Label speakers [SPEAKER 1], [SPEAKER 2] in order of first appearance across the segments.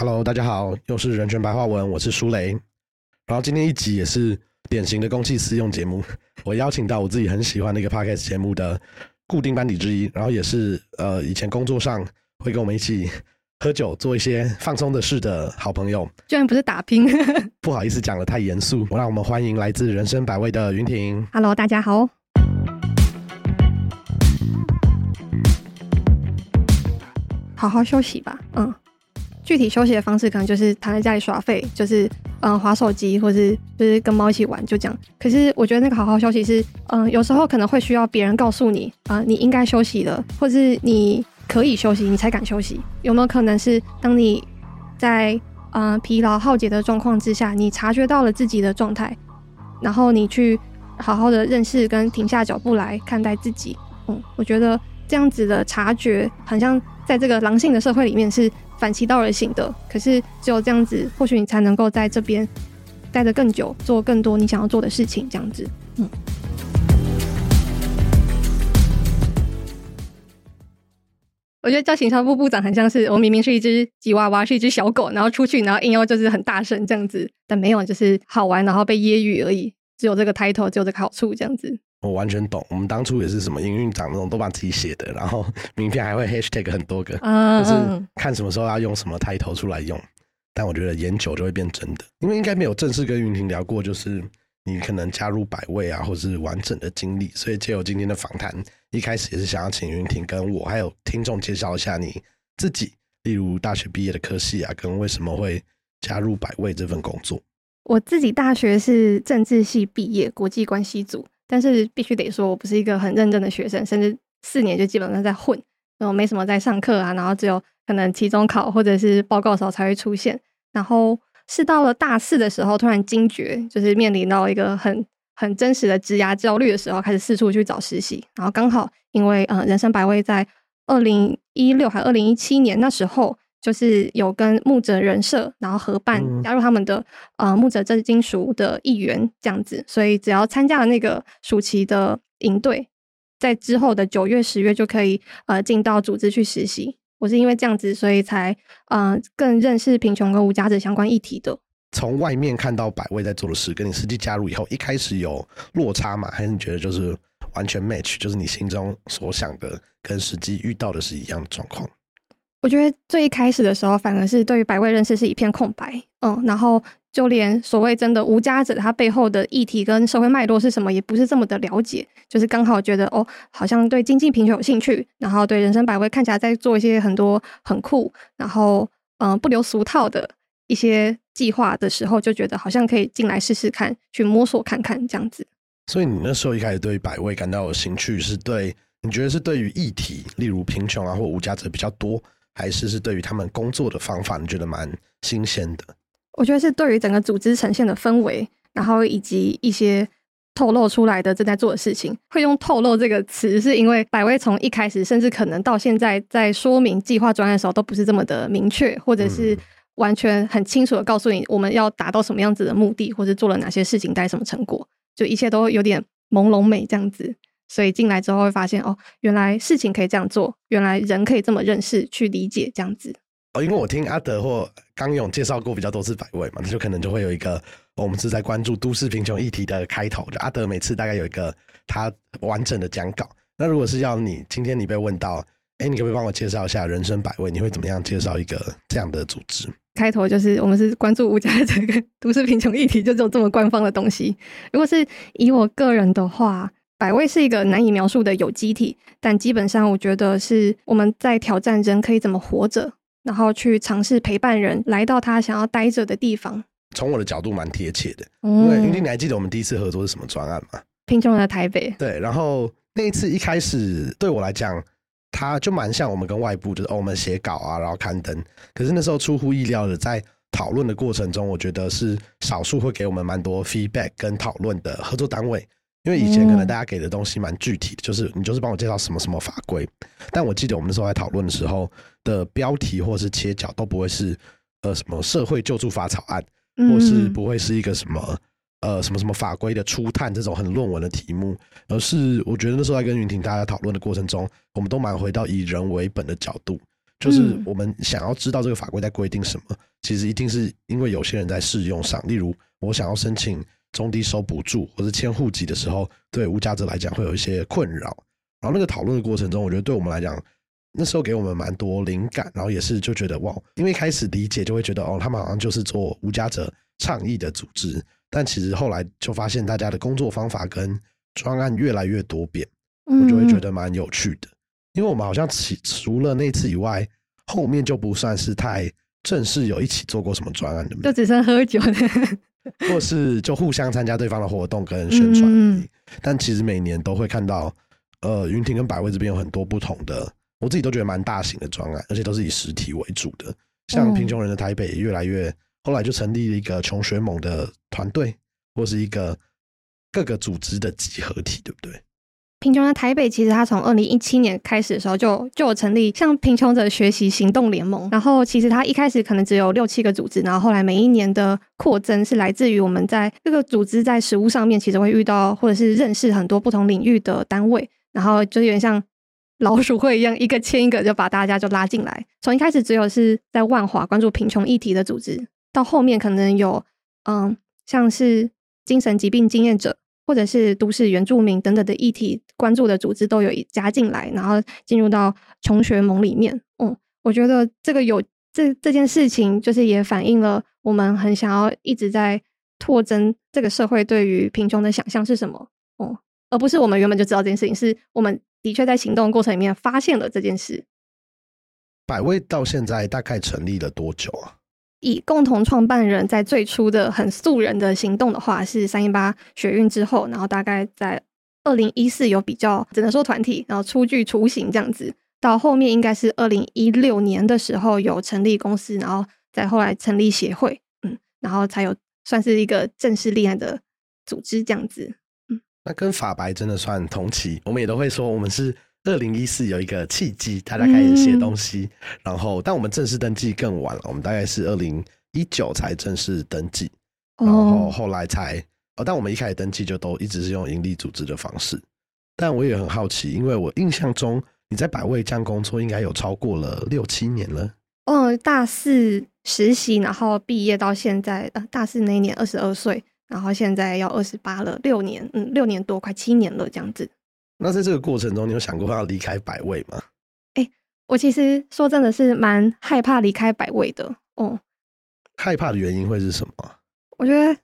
[SPEAKER 1] Hello，大家好，又是人权白话文，我是舒雷。然后今天一集也是典型的公器私用节目，我邀请到我自己很喜欢的一个 podcast 节目的固定班底之一，然后也是呃以前工作上会跟我们一起喝酒做一些放松的事的好朋友。
[SPEAKER 2] 居然不是打拼。
[SPEAKER 1] 不好意思讲的太严肃，我让我们欢迎来自人生百味的云婷。
[SPEAKER 2] Hello，大家好。好好休息吧，嗯，具体休息的方式可能就是躺在家里耍废，就是嗯划手机，或是就是跟猫一起玩，就这样。可是我觉得那个好好休息是，嗯，有时候可能会需要别人告诉你，啊、你应该休息了，或是你可以休息，你才敢休息。有没有可能是当你在嗯疲劳耗竭的状况之下，你察觉到了自己的状态，然后你去好好的认识跟停下脚步来看待自己。嗯，我觉得这样子的察觉，好像在这个狼性的社会里面是反其道而行的。可是只有这样子，或许你才能够在这边待得更久，做更多你想要做的事情。这样子，嗯。我觉得叫行销部部长很像是我明明是一只吉娃娃，是一只小狗，然后出去，然后硬要就是很大声这样子，但没有，就是好玩，然后被揶揄而已。只有这个 title，只有这个好处，这样子。
[SPEAKER 1] 我完全懂，我们当初也是什么营运长那种都把自己写的，然后名片还会 hashtag 很多个，
[SPEAKER 2] 嗯
[SPEAKER 1] 就是
[SPEAKER 2] 嗯，
[SPEAKER 1] 看什么时候要用什么 title 出来用。但我觉得研究就会变真的，因为应该没有正式跟云婷聊过，就是你可能加入百位啊，或是完整的经历。所以借由今天的访谈，一开始也是想要请云婷跟我还有听众介绍一下你自己，例如大学毕业的科系啊，跟为什么会加入百位这份工作。
[SPEAKER 2] 我自己大学是政治系毕业，国际关系组，但是必须得说，我不是一个很认真的学生，甚至四年就基本上在混，然后没什么在上课啊，然后只有可能期中考或者是报告的时候才会出现。然后是到了大四的时候，突然惊觉，就是面临到一个很很真实的职涯焦虑的时候，开始四处去找实习。然后刚好因为呃，人生百味在二零一六还二零一七年那时候，就是有跟木者人社然后合办
[SPEAKER 1] 嗯
[SPEAKER 2] 加入他们的呃木泽正金属的一员这样子，所以只要参加了那个暑期的营队，在之后的九月、十月就可以呃进到组织去实习。我是因为这样子，所以才呃更认识贫穷跟无家者相关议题的。
[SPEAKER 1] 从外面看到百位在做的事，跟你实际加入以后，一开始有落差嘛？还是你觉得就是完全 match，就是你心中所想的跟实际遇到的是一样的状况？
[SPEAKER 2] 我觉得最一开始的时候，反而是对于百位认识是一片空白，嗯，然后就连所谓真的无家者，他背后的议题跟社会脉络是什么，也不是这么的了解。就是刚好觉得哦，好像对经济贫穷有兴趣，然后对人生百味看起来在做一些很多很酷，然后嗯、不留俗套的一些计划的时候，就觉得好像可以进来试试看，去摸索看看这样子。
[SPEAKER 1] 所以你那时候一开始对于百位感到有兴趣，是对你觉得是对于议题，例如贫穷啊或无家者比较多，还是是对于他们工作的方法，你觉得蛮新鲜的？
[SPEAKER 2] 我觉得是对于整个组织呈现的氛围，然后以及一些透露出来的正在做的事情，会用“透露”这个词，是因为百威从一开始，甚至可能到现在，在说明计划专案的时候，都不是这么的明确，或者是
[SPEAKER 1] 嗯
[SPEAKER 2] 完全很清楚的告诉你我们要达到什么样子的目的，或者做了哪些事情，带什么成果，就一切都有点朦胧美这样子。所以进来之后会发现，哦，原来事情可以这样做，原来人可以这么认识、去理解这样子。
[SPEAKER 1] 哦，因为我听阿德或刚勇介绍过比较多次百味嘛，那就可能就会有一个、哦我们是在关注都市贫穷议题的开头，就阿德每次大概有一个他完整的讲稿。那如果是要你今天你被问到，哎，你可不可以帮我介绍一下人生百味？你会怎么样介绍一个这样的组织？
[SPEAKER 2] 开头就是我们是关注无家者跟都市贫穷议题，就只有这么官方的东西。如果是以我个人的话，百味是一个难以描述的有机体，但基本上我觉得是我们在挑战人可以怎么活着，然后去尝试陪伴人来到他想要待着的地方。
[SPEAKER 1] 从我的角度蛮贴切的，因
[SPEAKER 2] 因
[SPEAKER 1] 为你还记得我们第一次合作是什么专案吗？
[SPEAKER 2] 贫穷人的台北，
[SPEAKER 1] 对，然后那一次一开始对我来讲，它就蛮像我们跟外部，就是、哦、我们写稿啊，然后刊登。可是那时候出乎意料的，在讨论的过程中，我觉得是少数会给我们蛮多 feedback 跟讨论的合作单位。因为以前可能大家给的东西蛮具体的，就是你就是帮我介绍什么什么法规。但我记得我们那时候在讨论的时候的标题或是切角都不会是呃什么社会救助法草案，或是
[SPEAKER 2] 嗯
[SPEAKER 1] 不会是一个什么呃什么什么法规的初探这种很论文的题目，而是我觉得那时候在跟云婷大家讨论的过程中，我们都蛮回到以人为本的角度，就是
[SPEAKER 2] 嗯
[SPEAKER 1] 我们想要知道这个法规在规定什么，其实一定是因为有些人在试用上，例如我想要申请中低收补助或者迁户籍的时候，对无家者来讲会有一些困扰。然后那个讨论的过程中，我觉得对我们来讲，那时候给我们蛮多灵感，然后也是就觉得哇，因为一开始理解就会觉得哦，他们好像就是做无家者倡议的组织，但其实后来就发现大家的工作方法跟专案越来越多变，我就会觉得蛮有趣的。因为我们好像除除了那次以外，后面就不算是太正式有一起做过什么专案的，
[SPEAKER 2] 就只剩喝酒的，
[SPEAKER 1] 或是就互相参加对方的活动跟宣传。但其实每年都会看到，呃，云庭跟百味这边有很多不同的，我自己都觉得蛮大型的专案，而且都是以实体为主的。像贫穷人的台北，越来越后来就成立了一个穷学猛的团队，或是一个各个组织的集合体，对不对？
[SPEAKER 2] 贫穷的台北，其实它从二零一七年开始的时候就就有成立像贫穷者学习行动联盟。然后其实它一开始可能只有六七个组织，然后后来每一年的扩增是来自于我们在这个组织在实务上面，其实会遇到或者是认识很多不同领域的单位，然后就有点像老鼠会一样，一个牵一个就把大家就拉进来。从一开始只有是在万华关注贫穷议题的组织，到后面可能有嗯像是精神疾病经验者。或者是都市原住民等等的议题关注的组织都有加进来，然后进入到穷学盟里面。嗯，我觉得这个有这这件事情，就是也反映了我们很想要一直在拓增这个社会对于贫穷的想象是什么。哦，而不是我们原本就知道这件事情，是我们的确在行动过程里面发现了这件事。
[SPEAKER 1] 百位到现在大概成立了多久啊？
[SPEAKER 2] 以共同创办人在最初的很素人的行动的话，是三一八学运之后，然后大概在二零一四有比较只能说团体，然后初具雏形这样子。到后面应该是二零一六年的时候有成立公司，然后再后来成立协会，嗯，然后才有算是一个正式立案的组织这样子。嗯，
[SPEAKER 1] 那跟法白真的算同期，我们也都会说我们是。二零一四有一个契机，大家开始写东西，然后但我们正式登记更晚了，我们大概是二零一九才正式登记，然后后来才哦，但我们一开始登记就都一直是用盈利组织的方式。但我也很好奇，因为我印象中你在百味酱工作应该有超过了六七年了。
[SPEAKER 2] 嗯，大四实习，然后毕业到现在，呃，大四那一年二十二岁，然后现在要二十八了，六年，嗯，六年多，快七年了这样子。
[SPEAKER 1] 那在这个过程中，你有想过要离开百味吗？
[SPEAKER 2] 哎，我其实说真的是蛮害怕离开百味的。哦，
[SPEAKER 1] 害怕的原因会是什么？
[SPEAKER 2] 我觉得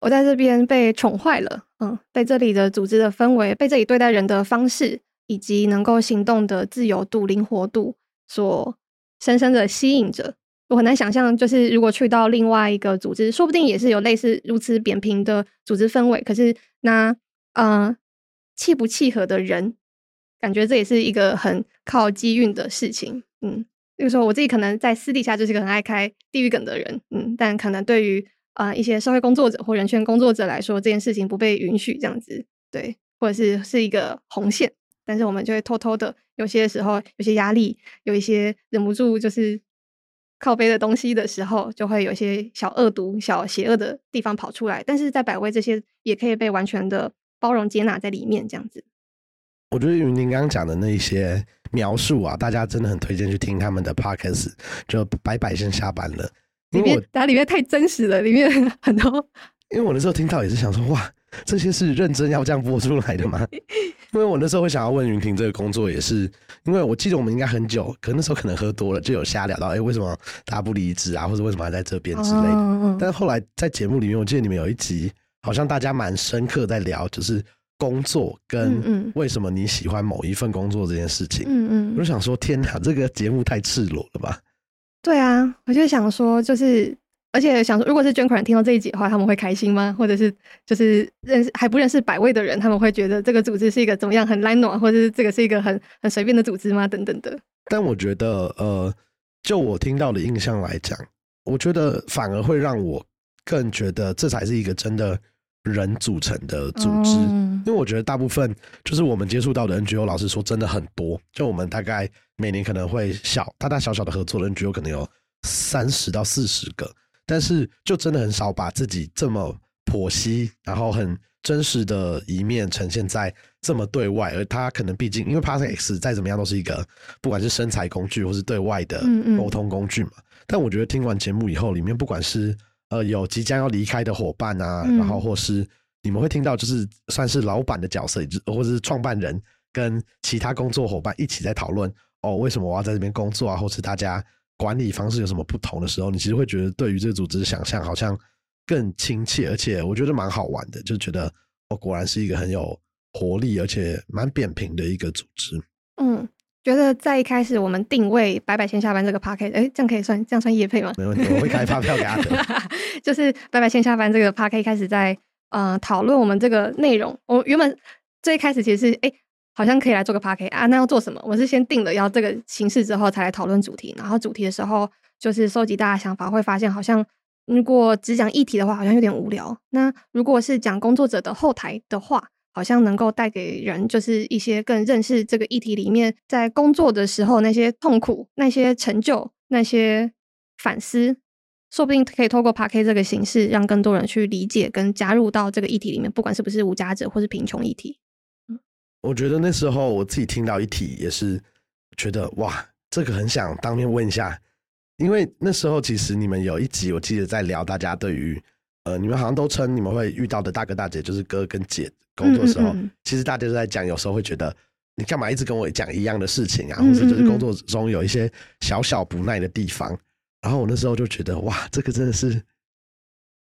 [SPEAKER 2] 我在这边被宠坏了。嗯，被这里的组织的氛围，被这里对待人的方式，以及能够行动的自由度、灵活度所深深的吸引着。我很难想象，就是如果去到另外一个组织，说不定也是有类似如此扁平的组织氛围。可是那，嗯。契不契合的人，感觉这也是一个很靠机运的事情。嗯，比如说我自己可能在私底下就是个很爱开地狱梗的人，嗯，但可能对于啊一些社会工作者或人权工作者来说，这件事情不被允许这样子，对，或者是是一个红线，但是我们就会偷偷的，有些时候有些压力，有一些忍不住就是靠背的东西的时候，就会有一些小恶毒、小邪恶的地方跑出来。但是在百威这些也可以被完全的。包容接纳在里面，这样子。
[SPEAKER 1] 我觉得云宁刚刚讲的那些描述啊，大家真的很推荐去听他们的 podcast。就白白先下班了，
[SPEAKER 2] 因为它里面太真实了，里面很多。
[SPEAKER 1] 因为我那时候听到也是想说，哇，这些是认真要这样播出来的吗？因为我那时候会想要问云婷这个工作，也是因为我记得我们应该很久，可那时候可能喝多了，就有瞎聊到，哎，为什么大家不离职啊，或者为什么还在这边之类的。但是后来在节目里面，我记得你们有一集。好像大家蛮深刻在聊，就是工作跟为什么你喜欢某一份工作这件事情。嗯嗯，我就想说，天哪，这个节目太赤裸了吧？
[SPEAKER 2] 对啊，我就想说，就是而且想说，如果是捐款人听到这一集的话，他们会开心吗？或者是就是认识还不认识百位的人，他们会觉得这个组织是一个怎么样很懒暖，或者是这个是一个很很随便的组织吗？等等的。
[SPEAKER 1] 但我觉得，呃，就我听到的印象来讲，我觉得反而会让我更觉得这才是一个真的。人组成的组织，因为我觉得大部分就是我们接触到的 NGO，老实说真的很多。就我们大概每年可能会小大大小小的合作的 NGO 可能有三十到四十个，但是就真的很少把自己这么剖析，然后很真实的一面呈现在这么对外，而他可能毕竟因为 p a s X 再怎么样都是一个不管是身材工具或是对外的沟通工具嘛。但我觉得听完节目以后，里面不管是呃有即将要离开的伙伴啊，然后或是你们会听到就是算是老板的角色，或者是创办人跟其他工作伙伴一起在讨论哦，为什么我要在这边工作啊，或是大家管理方式有什么不同的时候，你其实会觉得对于这个组织的想象好像。更亲切，而且我觉得蛮好玩的，就觉得哦，果然是一个很有活力，而且蛮扁平的一个组织。
[SPEAKER 2] 嗯，觉得在一开始我们定位“白白先下班”这个 p a r k 哎，这样可以算这样算业配吗？
[SPEAKER 1] 没问题，我会开发票给他的。
[SPEAKER 2] 就是“白白先下班”这个 p a r k 开始在呃讨论我们这个内容。我原本最开始其实是哎，好像可以来做个 p a r k 啊，那要做什么？我是先定了要这个形式之后才来讨论主题，然后主题的时候就是收集大家想法，会发现好像。如果只讲议题的话，好像有点无聊。那如果是讲工作者的后台的话，好像能够带给人就是一些更认识这个议题里面，在工作的时候那些痛苦、那些成就、那些反思，说不定可以透过 p a k 这个形式，让更多人去理解跟加入到这个议题里面，不管是不是无家者或是贫穷议题。
[SPEAKER 1] 我觉得那时候我自己听到议题也是觉得哇，这个很想当面问一下。因为那时候其实你们有一集，我记得在聊大家对于呃，你们好像都称你们会遇到的大哥大姐就是哥跟姐工作的时候，其实大家都在讲，有时候会觉得你干嘛一直跟我讲一样的事情啊，或者就是工作中有一些小小不耐的地方。然后我那时候就觉得哇，这个真的是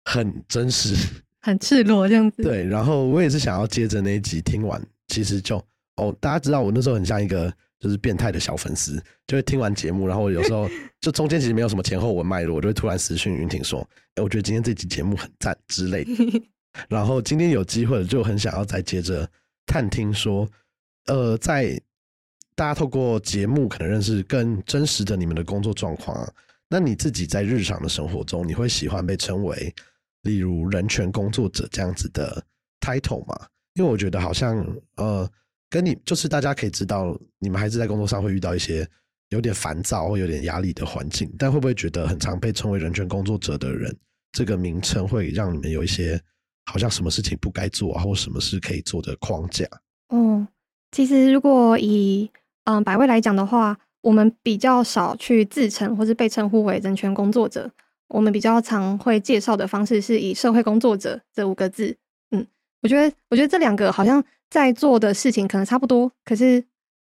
[SPEAKER 1] 很真实、
[SPEAKER 2] 很赤裸这样子。
[SPEAKER 1] 对，然后我也是想要接着那一集听完，其实就哦，大家知道我那时候很像一个。就是变态的小粉丝，就会听完节目，然后有时候 就中间其实没有什么前后文脉络，我就会突然私讯云婷说：“哎，我觉得今天这期节目很赞之类。”然后今天有机会，就很想要再接着探听说，呃，在大家透过节目可能认识更真实的你们的工作状况啊。那你自己在日常的生活中，你会喜欢被称为例如人权工作者这样子的 title 吗？因为我觉得好像呃。跟你就是大家可以知道，你们还是在工作上会遇到一些有点烦躁或有点压力的环境，但会不会觉得很常被称为人权工作者的人，这个名称会让你们有一些好像什么事情不该做，或什么事可以做的框架？
[SPEAKER 2] 哦，其实如果以嗯百位来讲的话，我们比较少去自称或是被称呼为人权工作者，我们比较常会介绍的方式是以社会工作者这五个字。嗯，我觉得我觉得这两个好像。在做的事情可能差不多，可是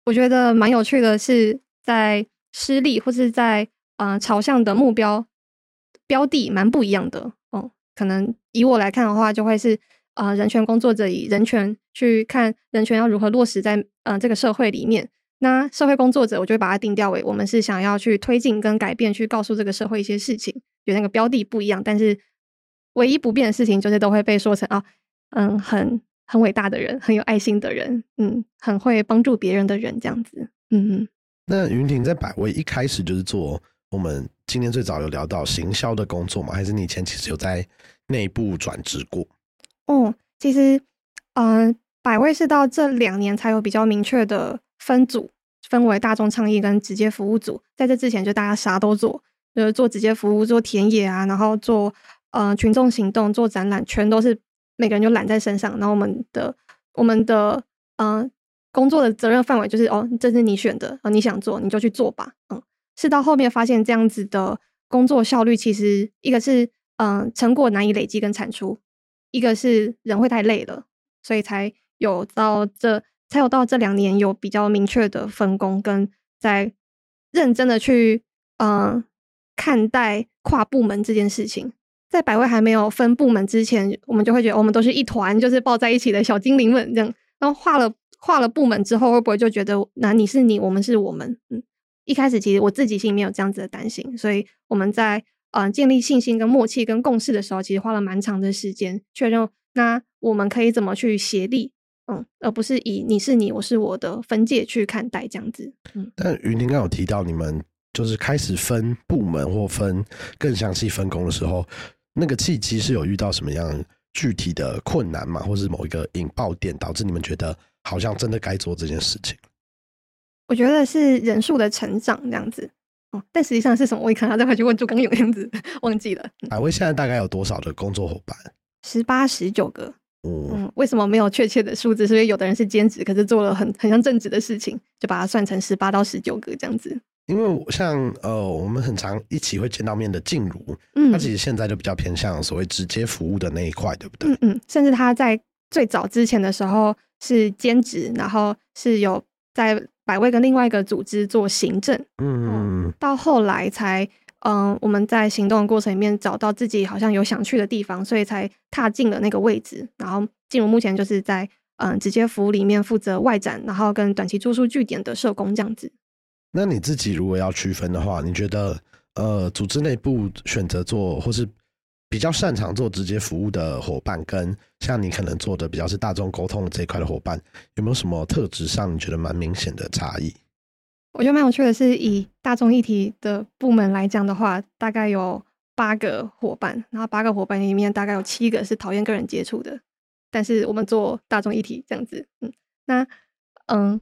[SPEAKER 2] 我觉得蛮有趣的是，在施力或是在呃朝向的目标标的蛮不一样的哦。可能以我来看的话，就会是呃人权工作者以人权去看人权要如何落实在呃这个社会里面。那社会工作者，我就会把它定调为我们是想要去推进跟改变，去告诉这个社会一些事情。有那个标的不一样，但是唯一不变的事情就是都会被说成啊，嗯，很。很伟大的人，很有爱心的人，嗯，很会帮助别人的人，这样子，嗯嗯。
[SPEAKER 1] 那云婷在百威一开始就是做我们今天最早有聊到行销的工作吗？还是你以前其实有在内部转职过？
[SPEAKER 2] 哦，其实，嗯，百威是到这两年才有比较明确的分组，分为大众倡议跟直接服务组。在这之前，就大家啥都做，就是做直接服务，做田野啊，然后做呃群众行动，做展览，全都是。每个人就揽在身上，然后我们的我们的嗯工作的责任范围就是哦，这是你选的，哦，你想做你就去做吧，嗯，是到后面发现这样子的工作效率其实一个是嗯成果难以累积跟产出，一个是人会太累了，所以才有到这才有到这两年有比较明确的分工跟在认真的去嗯看待跨部门这件事情。在百位还没有分部门之前，我们就会觉得我们都是一团，就是抱在一起的小精灵们这样。然后画了画了部门之后，会不会就觉得那你是你，我们是我们？嗯，一开始其实我自己心里面有这样子的担心，所以我们在呃建立信心、跟默契、跟共识的时候，其实花了蛮长的时间确认。那我们可以怎么去协力？嗯，而不是以你是你，我是我的分界去看待这样子。嗯，
[SPEAKER 1] 但云婷刚有提到，你们就是开始分部门或分更详细分工的时候。那个契机是有遇到什么样具体的困难吗？或是某一个引爆点导致你们觉得好像真的该做这件事情？
[SPEAKER 2] 我觉得是人数的成长这样子哦，但实际上是什么？我可能要再回去问朱刚勇这样子，忘记了。
[SPEAKER 1] 百威现在大概有多少的工作伙伴？
[SPEAKER 2] 十八、十九个。
[SPEAKER 1] 哦，
[SPEAKER 2] 嗯，为什么没有确切的数字？是因为有的人是兼职，可是做了很很像正职的事情，就把它算成十八到十九个这样子。
[SPEAKER 1] 因为我像呃，我们很常一起会见到面的静茹，
[SPEAKER 2] 嗯
[SPEAKER 1] 他其实现在就比较偏向所谓直接服务的那一块，对不对？
[SPEAKER 2] 嗯嗯，甚至他在最早之前的时候是兼职，然后是有在百位跟另外一个组织做行政，
[SPEAKER 1] 嗯，
[SPEAKER 2] 到后来才嗯、我们在行动的过程里面找到自己好像有想去的地方，所以才踏进了那个位置。然后静茹目前就是在嗯、直接服务里面负责外展，然后跟短期住宿据点的社工这样子。
[SPEAKER 1] 那你自己如果要区分的话，你觉得呃，组织内部选择做或是比较擅长做直接服务的伙伴，跟像你可能做的比较是大众沟通这一块的伙伴，有没有什么特质上你觉得蛮明显的差异？
[SPEAKER 2] 我觉得蛮有趣的是，以大众议题的部门来讲的话，大概有八个伙伴，然后八个伙伴里面大概有七个是讨厌跟人接触的，但是我们做大众议题这样子，嗯，那嗯，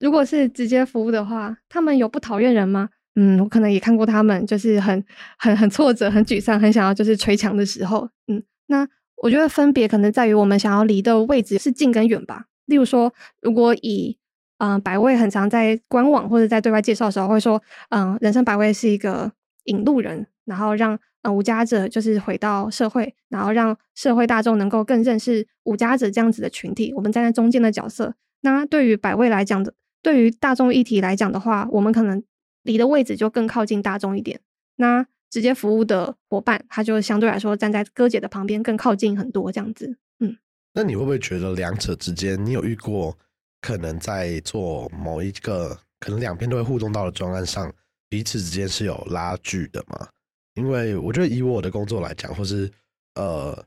[SPEAKER 2] 如果是直接服务的话，他们有不讨厌人吗？嗯，我可能也看过他们，就是很很很挫折、很沮丧、很想要就是捶墙的时候，嗯，那我觉得分别可能在于我们想要离的位置是近跟远吧。例如说，如果以嗯、百位很常在官网或者在对外介绍的时候会说，嗯、人生百味是一个引路人，然后让呃无家者就是回到社会，然后让社会大众能够更认识无家者这样子的群体。我们站在中间的角色。那对于百位来讲的，对于大众议题来讲的话，我们可能离的位置就更靠近大众一点。那直接服务的伙伴，他就相对来说站在哥姐的旁边，更靠近很多这样子。
[SPEAKER 1] 嗯那你会不会觉得两者之间，你有遇过可能在做某一个可能两边都会互动到的专案上，彼此之间是有拉锯的吗？因为我觉得以我的工作来讲，或是呃，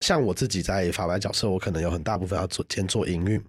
[SPEAKER 1] 像我自己在法白角色，我可能有很大部分要做先做营运，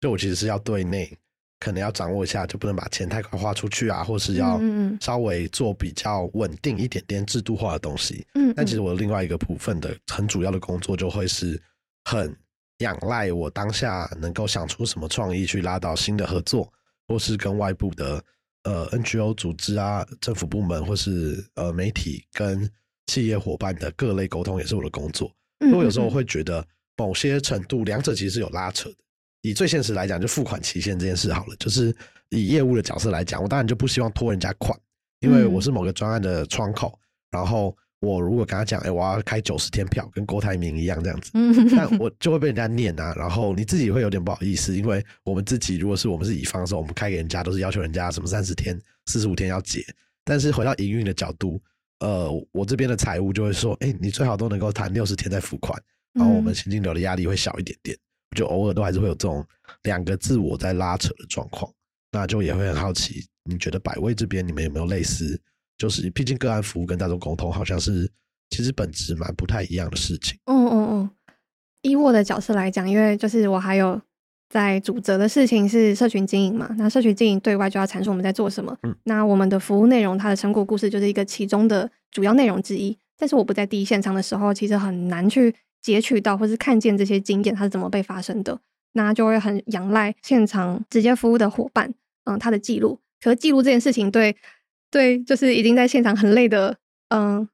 [SPEAKER 1] 就我其实是要对内可能要掌握一下，就不能把钱太快花出去啊，或是要稍微做比较稳定一点点制度化的东西。
[SPEAKER 2] 嗯，
[SPEAKER 1] 但其实
[SPEAKER 2] 嗯
[SPEAKER 1] 我另外一个部分的很主要的工作，就会是很仰赖我当下能够想出什么创意去拉到新的合作，或是跟外部的呃 NGO 组织啊、政府部门或是呃媒体跟企业伙伴的各类沟通，也是我的工作。
[SPEAKER 2] 嗯
[SPEAKER 1] 所以我有时候会觉得某些程度，两者其实是有拉扯的。以最现实来讲，就付款期限这件事好了，就是以业务的角色来讲，我当然就不希望拖人家款，因为我是某个专案的窗口，然后我如果跟他讲，哎、我要开九十天票，跟郭台铭一样这样子，
[SPEAKER 2] 嗯。
[SPEAKER 1] 但我就会被人家念啊，然后你自己会有点不好意思，因为我们自己如果是我们是乙方的时候，我们开给人家都是要求人家什么三十天、四十五天要结，但是回到营运的角度，呃，我这边的财务就会说，哎、你最好都能够谈六十天再付款，然后我们
[SPEAKER 2] 嗯。
[SPEAKER 1] 现金流的压力会小一点点，就偶尔都还是会有这种两个自我在拉扯的状况，那就也会很好奇，你觉得百位这边你们有没有类似？就是毕竟个案服务跟大众沟通好像是其实本质蛮不太一样的事情。
[SPEAKER 2] 嗯嗯嗯，以我的角色来讲，因为就是我还有在主责的事情是社群经营嘛，那社群经营对外就要阐述我们在做什么。
[SPEAKER 1] 嗯
[SPEAKER 2] 那我们的服务内容，它的成果故事就是一个其中的主要内容之一。但是我不在第一现场的时候，其实很难去截取到或是看见这些经验它是怎么被发生的，那就会很仰赖现场直接服务的伙伴，嗯，他的记录。可是记录这件事情对，对就是已经在现场很累的，嗯，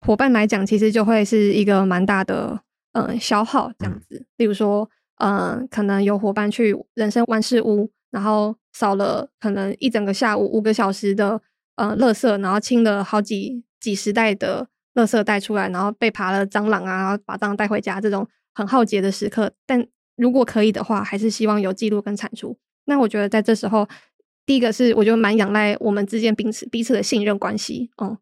[SPEAKER 2] 伙伴来讲，其实就会是一个蛮大的嗯消耗这样子。例如说，嗯，可能有伙伴去人生万事屋，然后扫了可能一整个下午五个小时的呃垃圾，然后清了好几几十袋的垃圾袋出来，然后被爬了蟑螂啊，然后把蟑螂带回家，这种很浩劫的时刻。但如果可以的话，还是希望有记录跟产出。那我觉得在这时候，第一个是我觉得蛮仰赖我们之间彼此彼此的信任关系，嗯，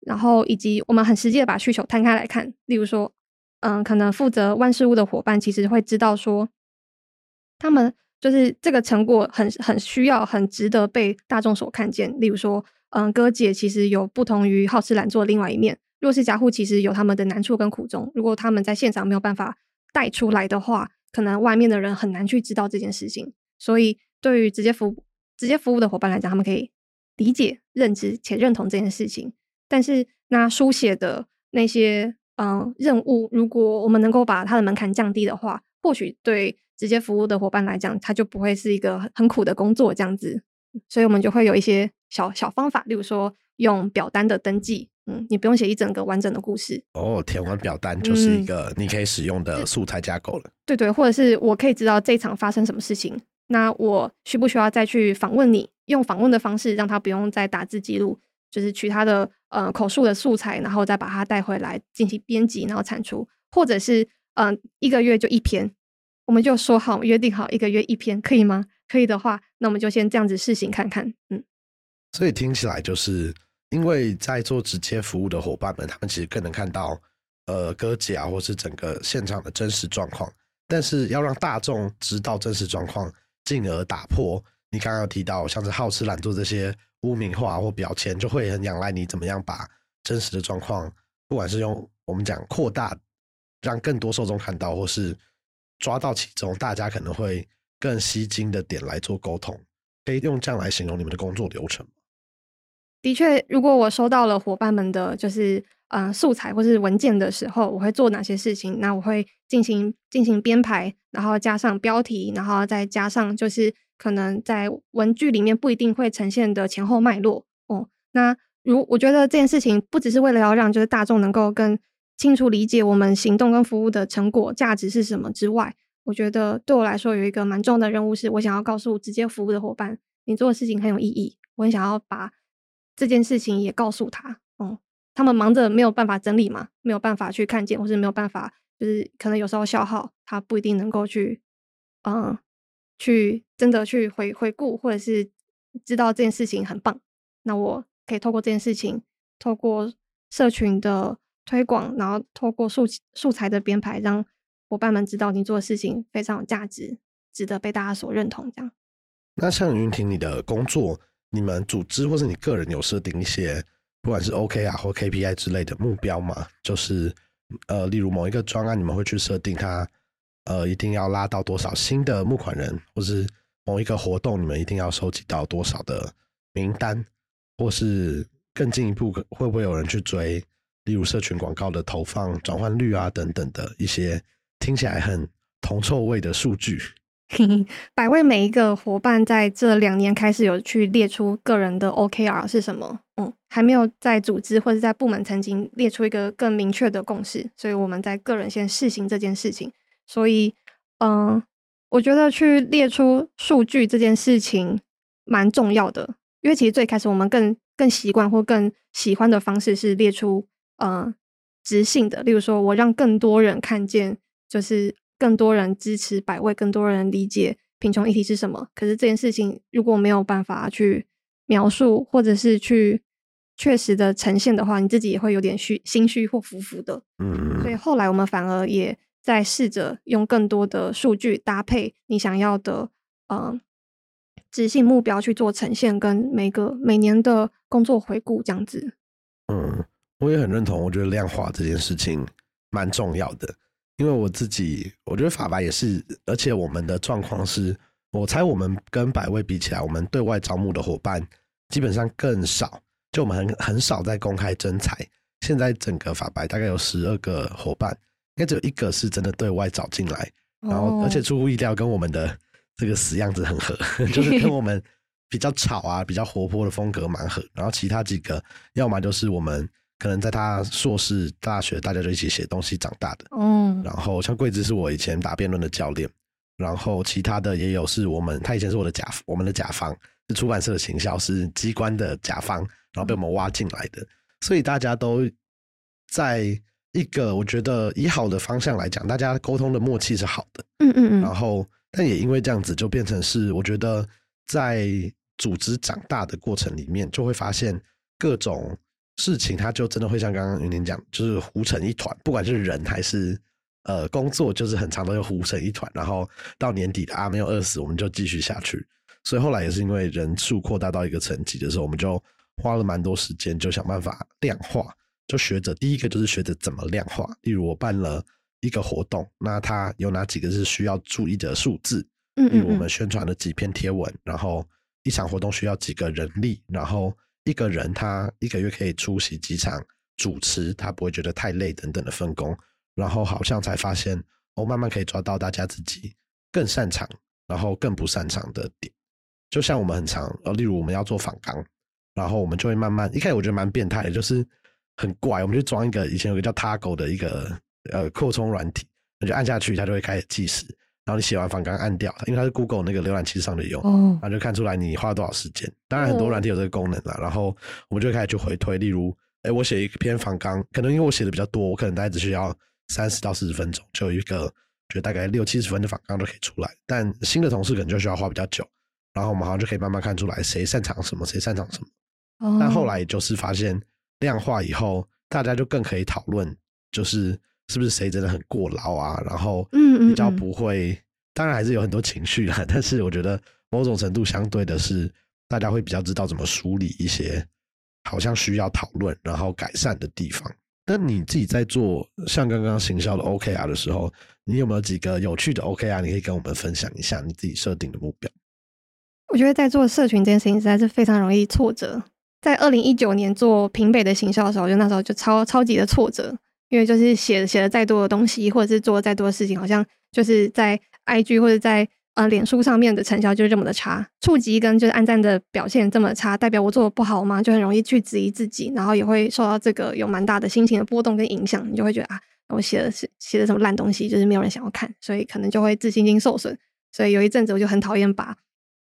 [SPEAKER 2] 然后以及我们很实际的把需求摊开来看，例如说，嗯，可能负责万事屋的伙伴其实会知道说，他们就是这个成果很很需要、很值得被大众所看见。例如说，嗯，哥姐其实有不同于好吃懒做的另外一面，弱势家户其实有他们的难处跟苦衷。如果他们在现场没有办法带出来的话，可能外面的人很难去知道这件事情。所以，对于直接服直接服务的伙伴来讲，他们可以理解、认知且认同这件事情。但是，那书写的那些嗯、任务，如果我们能够把它的门槛降低的话，或许对直接服务的伙伴来讲，它就不会是一个很很苦的工作这样子。所以我们就会有一些小小方法，例如说用表单的登记，嗯，你不用写一整个完整的故事。
[SPEAKER 1] 哦，填完表单就是一
[SPEAKER 2] 嗯
[SPEAKER 1] 个你可以使用的素材架构了。
[SPEAKER 2] 对对，或者是我可以知道这一场发生什么事情，那我需不需要再去访问你，用访问的方式让他不用再打字记录，就是取他的呃口述的素材，然后再把它带回来进行编辑，然后产出，或者是嗯、呃一个月就一篇，我们就说好约定好一个月一篇，可以吗？可以的话，那我们就先这样子试行看看。嗯，
[SPEAKER 1] 所以听起来就是因为在做直接服务的伙伴们，他们其实更能看到呃哥姐啊，或是整个现场的真实状况。但是要让大众知道真实状况，进而打破你刚刚提到像是好吃懒做这些污名化或标签，就会很仰赖你怎么样把真实的状况，不管是用我们讲扩大，让更多受众看到，或是抓到其中大家可能会更吸睛的点来做沟通。可以用这样来形容你们的工作流程？
[SPEAKER 2] 的确，如果我收到了伙伴们的就是呃素材或是文件的时候，我会做哪些事情？那我会进行进行编排，然后加上标题，然后再加上就是可能在文具里面不一定会呈现的前后脉络哦。那如我觉得这件事情不只是为了要让就是大众能够更清楚理解我们行动跟服务的成果价值是什么之外，我觉得对我来说有一个蛮重要的任务，是我想要告诉直接服务的伙伴，你做的事情很有意义，我很想要把这件事情也告诉他。哦、他们忙着没有办法整理嘛，没有办法去看见，或是没有办法，就是可能有时候消耗，他不一定能够去，嗯，去真的去回回顾，或者是知道这件事情很棒。那我可以透过这件事情，透过社群的推广，然后透过素素材的编排，让伙伴们知道你做的事情非常有价值，值得被大家所认同。这样，
[SPEAKER 1] 那像云婷，你的工作，你们组织或是你个人有设定一些，不管是 OK 啊或 KPI 之类的目标吗？就是呃，例如某一个专案，你们会去设定它，呃，一定要拉到多少新的募款人，或是某一个活动，你们一定要收集到多少的名单，或是更进一步，会不会有人去追，例如社群广告的投放转换率啊等等的一些听起来很铜臭味的数据？
[SPEAKER 2] 百位每一个伙伴在这两年开始有去列出个人的 OKR 是什么，嗯，还没有在组织或者在部门曾经列出一个更明确的共识，所以我们在个人先试行这件事情。所以，嗯，我觉得去列出数据这件事情蛮重要的，因为其实最开始我们更更习惯或更喜欢的方式是列出呃直性的，例如说我让更多人看见，就是更多人支持百位，更多人理解贫穷议题是什么。可是这件事情如果没有办法去描述，或者是去确实的呈现的话，你自己也会有点虚心虚或浮浮的。
[SPEAKER 1] 嗯，
[SPEAKER 2] 所以后来我们反而也在试着用更多的数据搭配你想要的呃执行目标去做呈现，跟每个每年的工作回顾这样子。
[SPEAKER 1] 嗯，我也很认同，我觉得量化这件事情蛮重要的，因为我自己我觉得法白也是，而且我们的状况是，我猜我们跟百位比起来，我们对外招募的伙伴基本上更少，就我们很很少在公开征才。现在整个法白大概有十二个伙伴，应该只有一个是真的对外找进来，然后而且
[SPEAKER 2] 哦
[SPEAKER 1] 出乎意料，跟我们的这个死样子很合，就是跟我们比较吵啊、比较活泼的风格蛮合。然后其他几个，要么就是我们可能在他硕士、大学大家就一起写东西长大的。
[SPEAKER 2] 嗯，
[SPEAKER 1] 然后像桂枝是我以前打辩论的教练，然后其他的也有是我们，他以前是我的甲，我们的甲方是出版社的行销，是机关的甲方，然后被我们挖进来的，所以大家都在一个我觉得以好的方向来讲，大家沟通的默契是好的。
[SPEAKER 2] 嗯嗯嗯，
[SPEAKER 1] 然后，但也因为这样子，就变成是我觉得在组织长大的过程里面，就会发现各种事情，它就真的会像刚刚云林讲，就是糊成一团，不管是人还是呃工作，就是很长都会糊成一团。然后到年底啊，没有饿死，我们就继续下去。所以后来也是因为人数扩大到一个层级的时候，我们就花了蛮多时间，就想办法量化，就学着第一个就是学着怎么量化。例如我办了一个活动，那它有哪几个是需要注意的数字？
[SPEAKER 2] 嗯
[SPEAKER 1] 例如我
[SPEAKER 2] 嗯
[SPEAKER 1] 们宣传了几篇贴文，然后一场活动需要几个人力，然后一个人他一个月可以出席几场主持，他不会觉得太累等等的分工，然后好像才发现，哦，慢慢可以抓到大家自己更擅长，然后更不擅长的点。就像我们很常，呃，例如我们要做访纲，然后我们就会慢慢，一开始我觉得蛮变态的，就是很怪，我们就装一个以前有个叫 Tago 的一个呃扩充软体，那就按下去，它就会开始计时。然后你写完访纲按掉，因为它是 Google 那个浏览器上的用，
[SPEAKER 2] 哦
[SPEAKER 1] 然后就看出来你花了多少时间。当然很多
[SPEAKER 2] 哦
[SPEAKER 1] 软体有这个功能啦，然后我们就会开始去回推，例如，哎，我写一篇访纲，可能因为我写的比较多，我可能大概只需要三十到四十分钟，就有一个就大概六七十分的访纲就可以出来。但新的同事可能就需要花比较久，然后我们好像就可以慢慢看出来谁擅长什么，谁擅长什么。
[SPEAKER 2] 哦，
[SPEAKER 1] 但后来就是发现量化以后，大家就更可以讨论，就是是不是谁真的很过劳啊，然后
[SPEAKER 2] 嗯嗯
[SPEAKER 1] 比较
[SPEAKER 2] 嗯
[SPEAKER 1] 不会，当然还是有很多情绪啦，但是我觉得某种程度相对的是，大家会比较知道怎么梳理一些好像需要讨论然后改善的地方。那你自己在做像刚刚行销的 OKR 的时候，你有没有几个有趣的 OKR？你可以跟我们分享一下你自己设定的目标。
[SPEAKER 2] 我觉得在做社群这件事情实在是非常容易挫折。在二零一九年做平北的行销的时候，就那时候就超超级的挫折，因为就是写写了再多的东西，或者是做了再多的事情，好像就是在 IG 或者在呃脸书上面的成效就是这么的差，触及跟就是按赞的表现这么差，代表我做的不好吗？就很容易去质疑自己，然后也会受到这个有蛮大的心情的波动跟影响，你就会觉得啊，我写的是写的什么烂东西，就是没有人想要看，所以可能就会自信心受损。所以有一阵子我就很讨厌把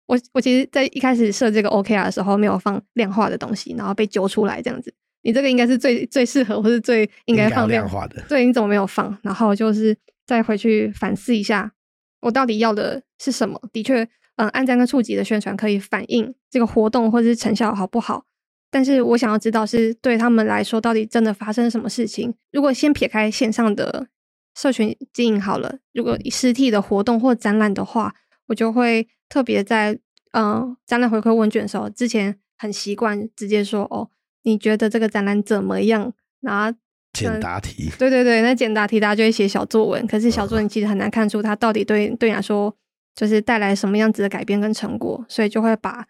[SPEAKER 2] 我我其实，在一开始设这个 OKR 的时候，没有放量化的东西，然后被揪出来这样子。你这个应该是最最适合，或是最应该放
[SPEAKER 1] 量化的，
[SPEAKER 2] 对，你怎么没有放？然后就是再回去反思一下，我到底要的是什么？的确，嗯，按赞跟触及的宣传可以反映这个活动或者是成效好不好。但是我想要知道是对他们来说，到底真的发生什么事情？如果先撇开线上的社群经营好了，如果以实体的活动或展览的话，我就会特别在嗯、呃展览回馈问卷的时候，之前很习惯直接说哦，你觉得这个展览怎么样？然后
[SPEAKER 1] 简答题。
[SPEAKER 2] 对对对，那简答题大家就会写小作文，可是小作文其实很难看出它到底对对你来说就是带来什么样子的改变跟成果，所以就会把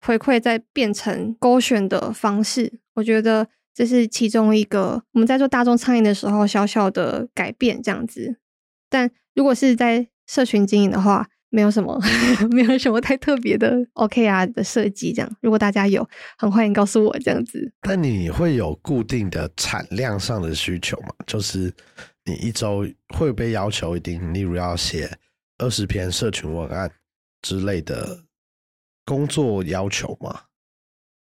[SPEAKER 2] 回馈再变成勾选的方式。我觉得这是其中一个我们在做大众倡议的时候小小的改变这样子。但如果是在社群经营的话，没有什么 没有什么太特别的 OKR 的设计，这样如果大家有，很欢迎告诉我这样子。
[SPEAKER 1] 那你会有固定的产量上的需求吗？就是你一周会被要求一定，例如要写二十篇社群文案之类的工作要求吗？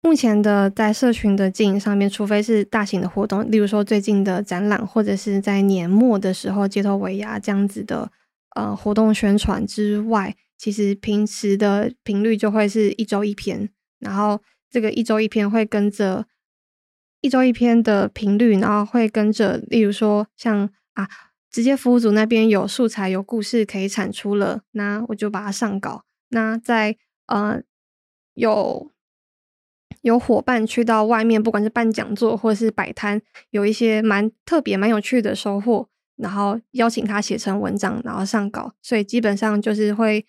[SPEAKER 2] 目前的在社群的经营上面，除非是大型的活动，例如说最近的展览，或者是在年末的时候街头尾牙这样子的呃活动宣传之外，其实平时的频率就会是一周一篇，然后这个一周一篇会跟着一周一篇的频率，然后会跟着，例如说像啊，直接服务组那边有素材有故事可以产出了，那我就把它上稿。那在呃有有伙伴去到外面，不管是办讲座或是摆摊，有一些蛮特别、蛮有趣的收获，然后邀请他写成文章，然后上稿。所以基本上就是会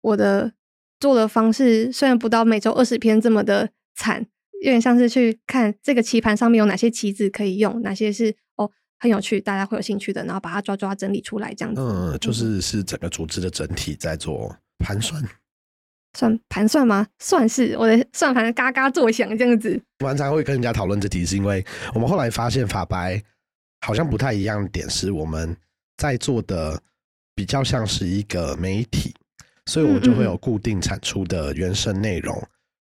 [SPEAKER 2] 我的做的方式，虽然不到每周二十篇这么的惨，有点像是去看这个棋盘上面有哪些棋子可以用，哪些是哦很有趣，大家会有兴趣的，然后把它抓抓整理出来，这样子。
[SPEAKER 1] 嗯，就是是整个组织的整体在做盘算。
[SPEAKER 2] 算盘算吗？算是我的算盘嘎嘎作响这样子。
[SPEAKER 1] 蛮常会跟人家讨论这题，是因为我们后来发现法白好像不太一样的点是，我们在做的比较像是一个媒体，所以我们就会有固定产出的原生内容，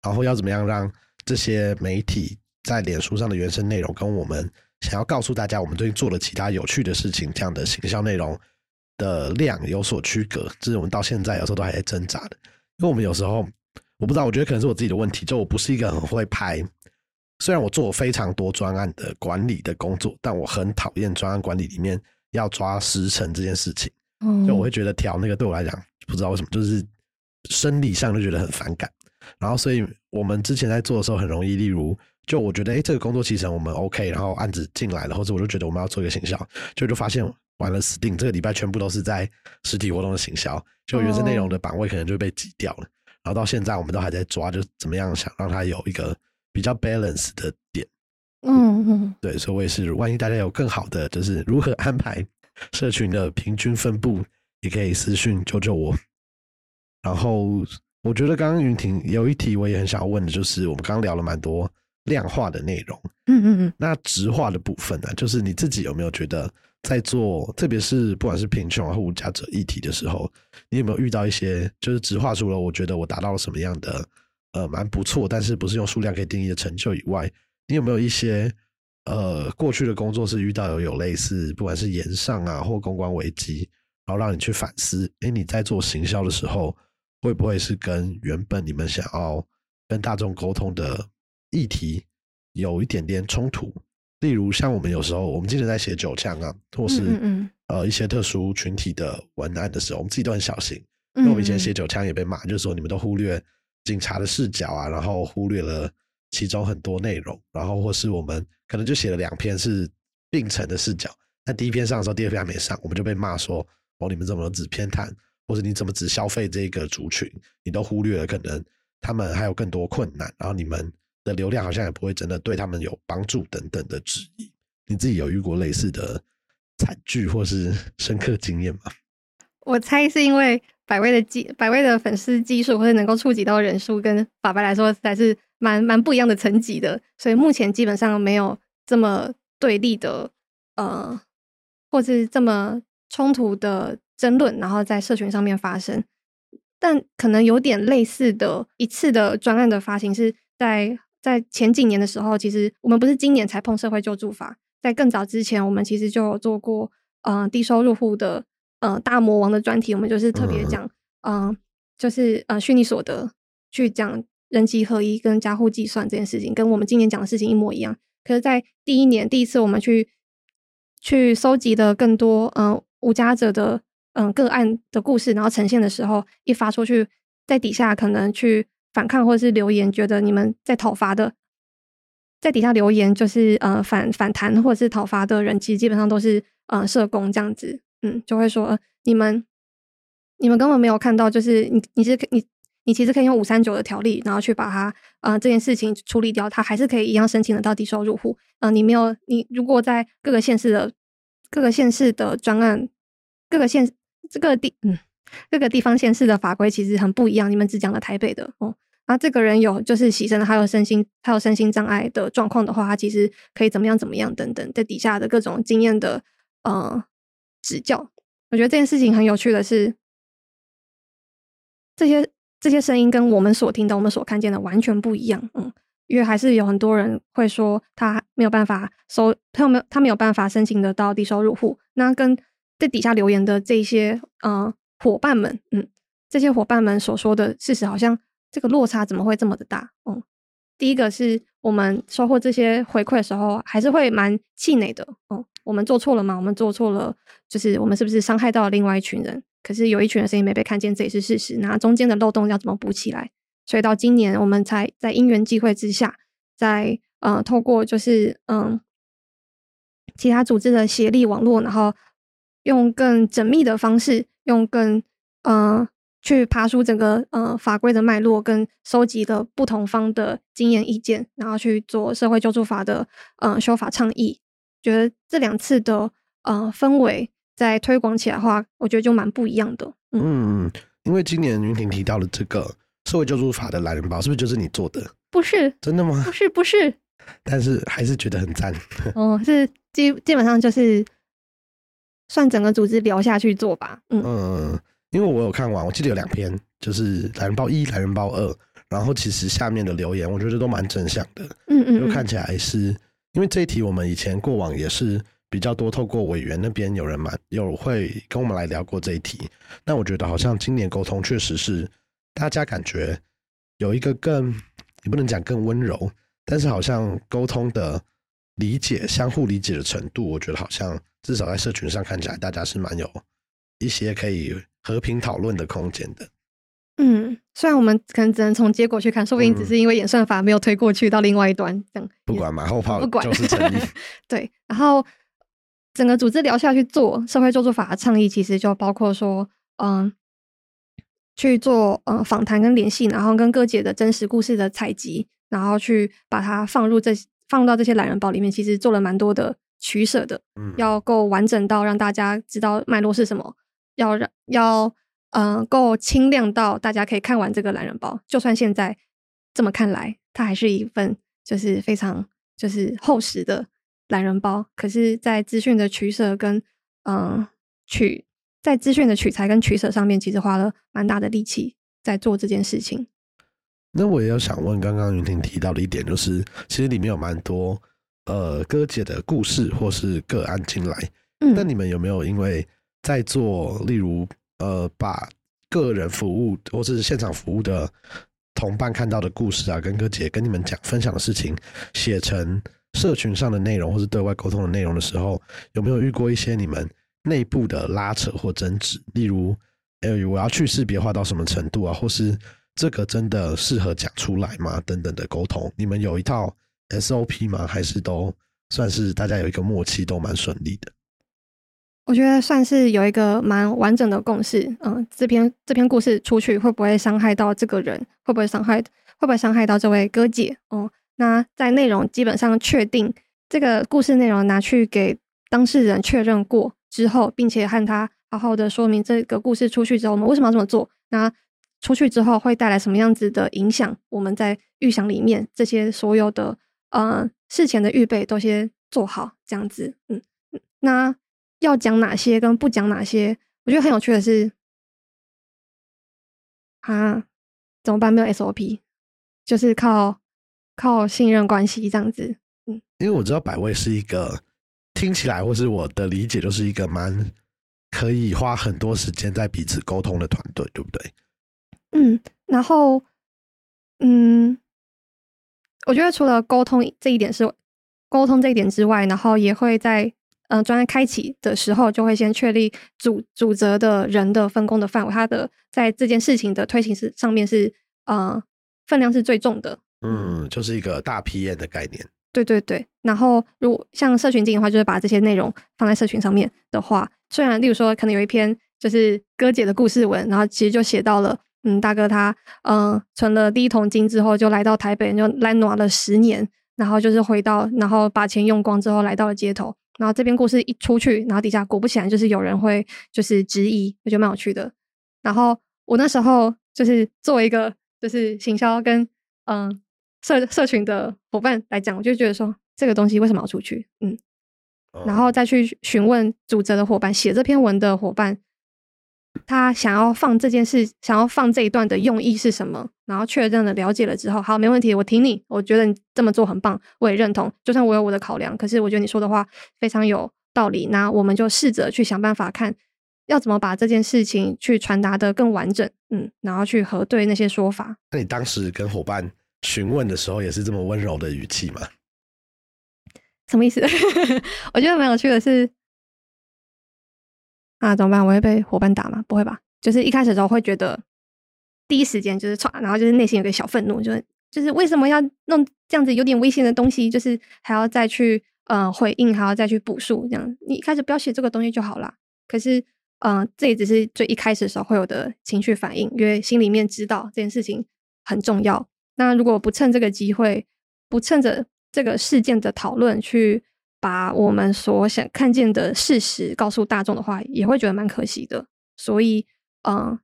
[SPEAKER 1] 然后要怎么样让这些媒体在脸书上的原生内容跟我们想要告诉大家我们最近做了其他有趣的事情这样的行销内容的量有所区隔，这是我们到现在有时候都还在挣扎的。因为我们有时候我不知道，我觉得可能是我自己的问题，就我不是一个很会拍。虽然我做非常多专案的管理的工作，但我很讨厌专案管理里面要抓时程这件事情。
[SPEAKER 2] 嗯
[SPEAKER 1] 就我会觉得调那个对我来讲，不知道为什么，就是生理上就觉得很反感。然后，所以我们之前在做的时候很容易，例如，就我觉得，哎，这个工作其实我们 OK，然后案子进来了，或者我就觉得我们要做一个行销，就就发现完了死定，这个礼拜全部都是在实体活动的行销，就原生内容的版位可能就被挤掉了。然后到现在我们都还在抓，就怎么样想让它有一个比较 balance 的点。
[SPEAKER 2] 嗯嗯，
[SPEAKER 1] 对，所以我也是，万一大家有更好的，就是如何安排 社群的平均分布，也可以私讯救救我。然后我觉得刚刚云婷有一题我也很想要问的，就是我们刚刚聊了蛮多量化的内容，
[SPEAKER 2] 嗯嗯嗯，
[SPEAKER 1] 那直化的部分呢，就是你自己有没有觉得在做，特别是不管是贫穷或无家者议题的时候，你有没有遇到一些就是直化出了我觉得我达到了什么样的呃蛮不错，但是不是用数量可以定义的成就以外，你有没有一些呃过去的工作是遇到有有类似不管是言上啊或公关危机，然后让你去反思，哎，你在做行销的时候会不会是跟原本你们想要跟大众沟通的议题？有一点点冲突，例如像我们有时候，我们经常在写九枪啊，或是呃一些特殊群体的文案的时候，我们自己都很小心。因为我们以前写九枪也被骂，就是说你们都忽略警察的视角啊，然后忽略了其中很多内容，然后或是我们可能就写了两篇是并成的视角，那第一篇上的时候，第二篇还没上，我们就被骂说哦，你们怎么只偏袒，或者你怎么只消费这个族群，你都忽略了可能他们还有更多困难，然后你们。的流量好像也不会真的对他们有帮助等等的质疑，你自己有遇过类似的惨剧或是深刻经验吗？
[SPEAKER 2] 我猜是因为百位的基百位的粉丝基数或者能够触及到人数，跟法白来说还是蛮蛮不一样的层级的，所以目前基本上没有这么对立的呃，或是这么冲突的争论，然后在社群上面发生，但可能有点类似的一次的专案的发行是在。在前几年的时候，其实我们不是今年才碰社会救助法，在更早之前，我们其实就有做过，呃，低收入户的，呃，大魔王的专题，我们就是特别讲，嗯，就是呃，虚拟所得去讲人机合一跟加户计算这件事情，跟我们今年讲的事情一模一样。可是，在第一年第一次我们去去收集的更多，嗯，无家者的，嗯，个案的故事，然后呈现的时候，一发出去，在底下可能去。反抗或者是留言，觉得你们在讨伐的，在底下留言就是呃反反弹或者是讨伐的人，其实基本上都是呃社工这样子，嗯，就会说你们你们根本没有看到，就是你你是你你其实可以用五三九的条例，然后去把它呃这件事情处理掉，它还是可以一样申请得到低收入户。呃，你没有你如果在各个县市的各个县市的专案，各个县这个地嗯。各个地方县市的法规其实很不一样，你们只讲了台北的哦。那这个人有就是牺牲，还有身心，还有身心障碍的状况的话，他其实可以怎么样怎么样等等，在底下的各种经验的呃指教。我觉得这件事情很有趣的是，这些这些声音跟我们所听到、我们所看见的完全不一样。嗯，因为还是有很多人会说他没有办法收，他有没有他没有办法申请得到低收入户。那跟在底下留言的这些呃。伙伴们，嗯，这些伙伴们所说的事实，好像这个落差怎么会这么的大？嗯，第一个是我们收获这些回馈的时候，还是会蛮气馁的。嗯，我们做错了吗？我们做错了，就是我们是不是伤害到了另外一群人？可是有一群人声音没被看见，这也是事实。那中间的漏洞要怎么补起来？所以到今年，我们才在因缘际会之下，在呃，透过就是嗯，其他组织的协力网络，然后用更缜密的方式。用更呃去爬出整个呃法规的脉络，跟收集的不同方的经验意见，然后去做社会救助法的呃修法倡议。觉得这两次的呃氛围在推广起来的话，我觉得就蛮不一样的。
[SPEAKER 1] 嗯，嗯因为今年云婷提到了这个社会救助法的懒人包，是不是就是你做的？
[SPEAKER 2] 不是，
[SPEAKER 1] 真的吗？
[SPEAKER 2] 不是，不是。
[SPEAKER 1] 但是还是觉得很赞。
[SPEAKER 2] 哦，是基基本上就是。算整个组织聊下去做吧。
[SPEAKER 1] 嗯嗯，因为我有看完，我记得有两篇，就是懒人包一、懒人包二，然后其实下面的留言，我觉得都蛮正向的。
[SPEAKER 2] 嗯嗯，
[SPEAKER 1] 就看起来是因为这一题，我们以前过往也是比较多透过委员那边有人蛮有会跟我们来聊过这一题。那我觉得好像今年沟通确实是大家感觉有一个更也不能讲更温柔，但是好像沟通的理解、相互理解的程度，我觉得好像。至少在社群上看起来，大家是蛮有一些可以和平讨论的空间的。
[SPEAKER 2] 嗯，虽然我们可能只能从结果去看，说不定只是因为演算法没有推过去到另外一端，这样
[SPEAKER 1] 不管马后炮，
[SPEAKER 2] 不管
[SPEAKER 1] 就是成立。
[SPEAKER 2] 对，然后整个组织聊下去做社会救助法的倡议，其实就包括说，嗯，去做呃访谈跟联系，然后跟各界的真实故事的采集，然后去把它放入这放到这些懒人包里面，其实做了蛮多的。取舍的，要够完整到让大家知道脉络是什么，要让要嗯够清亮到大家可以看完这个懒人包。就算现在这么看来，它还是一份就是非常就是厚实的懒人包，可是，在资讯的取舍跟嗯取在资讯的取材跟取舍上面，其实花了蛮大的力气在做这件事情。
[SPEAKER 1] 那我也要想问，刚刚云婷提到的一点，就是其实里面有蛮多呃哥姐的故事或是个案进来。
[SPEAKER 2] 嗯，
[SPEAKER 1] 那你们有没有因为在做，例如呃把个人服务或是现场服务的同伴看到的故事啊，跟哥姐跟你们讲分享的事情，写成社群上的内容或是对外沟通的内容的时候，有没有遇过一些你们内部的拉扯或争执？例如，哎，我要去识别化到什么程度啊，或是这个真的适合讲出来吗？等等的沟通，你们有一套 SOP 吗？还是都算是大家有一个默契，都蛮顺利的？
[SPEAKER 2] 我觉得算是有一个蛮完整的共识。嗯，这篇这篇故事出去会不会伤害到这个人？会不会伤害？会不会伤害到这位哥姐？哦，那在内容基本上确定这个故事内容拿去给当事人确认过之后，并且和他好好的说明这个故事出去之后我们为什么要这么做？那出去之后会带来什么样子的影响？我们在预想里面这些所有的呃事前的预备都先做好，这样子。嗯，那。要讲哪些跟不讲哪些，我觉得很有趣的是，啊，怎么办？没有 SOP，就是靠靠信任关系这样子。嗯，
[SPEAKER 1] 因为我知道百味是一个听起来或是我的理解，就是一个蛮可以花很多时间在彼此沟通的团队，对不对？
[SPEAKER 2] 嗯，然后，嗯，我觉得除了沟通这一点是沟通这一点之外，然后也会在。嗯，专案开启的时候，就会先确立主主责的人的分工的范围，他的在这件事情的推行是上面是呃分量是最重的。
[SPEAKER 1] 嗯，就是一个大批验的概念。
[SPEAKER 2] 对对对，然后如果像社群经营的话，就是把这些内容放在社群上面的话，虽然例如说可能有一篇就是哥姐的故事文，然后其实就写到了，嗯，大哥他嗯存了第一桶金之后，就来到台北，就来暖了十年，然后就是回到，然后把钱用光之后，来到了街头。然后这篇故事一出去，然后底下果不其然就是有人会就是质疑，我觉得蛮有趣的。然后我那时候就是作为一个就是行销跟嗯社社群的伙伴来讲，我就觉得说这个东西为什么要出去？嗯，然后再去询问组织的伙伴，写这篇文的伙伴。他想要放这件事，想要放这一段的用意是什么？然后确认了了解了之后，好，没问题，我听你。我觉得你这么做很棒，我也认同。就算我有我的考量，可是我觉得你说的话非常有道理。那我们就试着去想办法，看要怎么把这件事情去传达的更完整。嗯，然后去核对那些说法。
[SPEAKER 1] 那你当时跟伙伴询问的时候，也是这么温柔的语气吗？
[SPEAKER 2] 什么意思？我觉得蛮有趣的是。啊，怎么办？我会被伙伴打吗？不会吧。就是一开始的时候会觉得，第一时间就是唰，然后就是内心有个小愤怒，就是就是为什么要弄这样子有点危险的东西，就是还要再去呃回应，还要再去补述这样。你一开始不要写这个东西就好了。可是，嗯，这也只是最一开始的时候会有的情绪反应，因为心里面知道这件事情很重要。那如果不趁这个机会，不趁着这个事件的讨论去。把我们所想看见的事实告诉大众的话，也会觉得蛮可惜的。所以，嗯，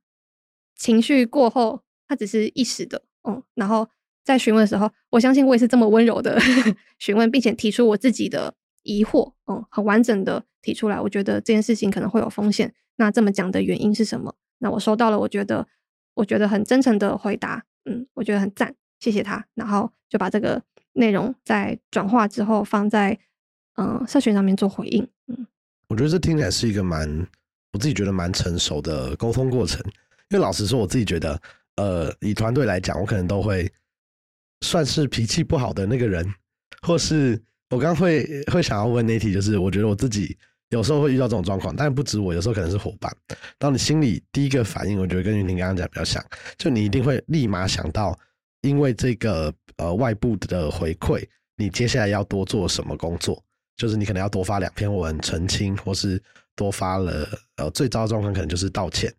[SPEAKER 2] 情绪过后，它只是一时的，嗯。然后在询问的时候，我相信我也是这么温柔的 询问，并且提出我自己的疑惑，嗯，很完整的提出来。我觉得这件事情可能会有风险，那这么讲的原因是什么？那我收到了，我觉得我觉得很真诚的回答，嗯，我觉得很赞，谢谢他。然后就把这个内容在转化之后放在。嗯，社群上面做回应，嗯，
[SPEAKER 1] 我觉得这听起来是一个蛮，我自己觉得蛮成熟的沟通过程。因为老实说，我自己觉得，呃，以团队来讲，我可能都会算是脾气不好的那个人，或是我刚会会想要问那题，就是我觉得我自己有时候会遇到这种状况，但不止我，有时候可能是伙伴。当你心里第一个反应，我觉得跟云婷刚刚讲比较像，就你一定会立马想到，因为这个呃外部的回馈，你接下来要多做什么工作。就是你可能要多发两篇文澄清，或是多发了呃最糟的状况可能就是道歉，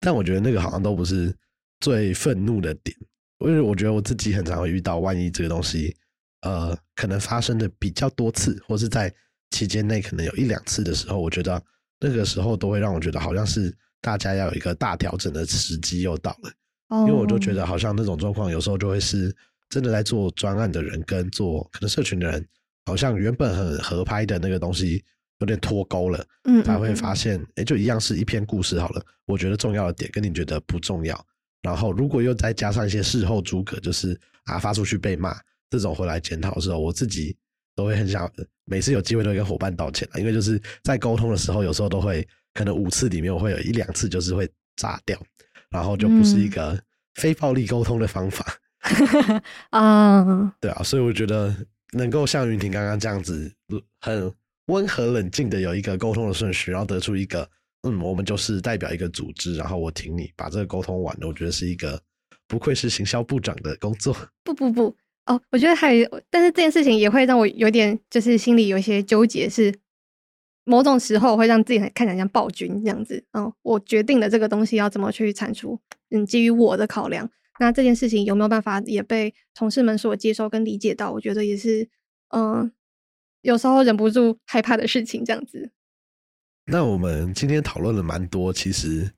[SPEAKER 1] 但我觉得那个好像都不是最愤怒的点，因为我觉得我自己很常会遇到，万一这个东西呃可能发生的比较多次，或是在期间内可能有一两次的时候，我觉得那个时候都会让我觉得好像是大家要有一个大调整的时机又到了，因为我就觉得好像那种状况有时候就会是真的在做专案的人跟做可能社群的人。好像原本很合拍的那个东西有点脱钩了，
[SPEAKER 2] 嗯，
[SPEAKER 1] 才会发现，哎，就一样是一篇故事好了。我觉得重要的点跟你觉得不重要，然后如果又再加上一些事后诸葛，就是啊发出去被骂这种回来检讨的时候，我自己都会很想每次有机会都会跟伙伴道歉因为就是在沟通的时候，有时候都会可能五次里面我会有一两次就是会炸掉，然后就不是一个非暴力沟通的方法
[SPEAKER 2] 啊，
[SPEAKER 1] 对啊，所以我觉得。能够像云婷刚刚这样子，很温和冷静的有一个沟通的顺序，然后得出一个，嗯，我们就是代表一个组织，然后我挺你，把这个沟通完了，我觉得是一个不愧是行销部长的工作。
[SPEAKER 2] 不不不，哦，我觉得还，但是这件事情也会让我有点，就是心里有一些纠结，是某种时候会让自己看起来像暴君这样子。嗯，我决定了这个东西要怎么去产出，嗯，基于我的考量。那这件事情有没有办法也被同事们所接受跟理解到？我觉得也是，嗯，有时候忍不住害怕的事情。这样子。
[SPEAKER 1] 那我们今天讨论了蛮多，其实，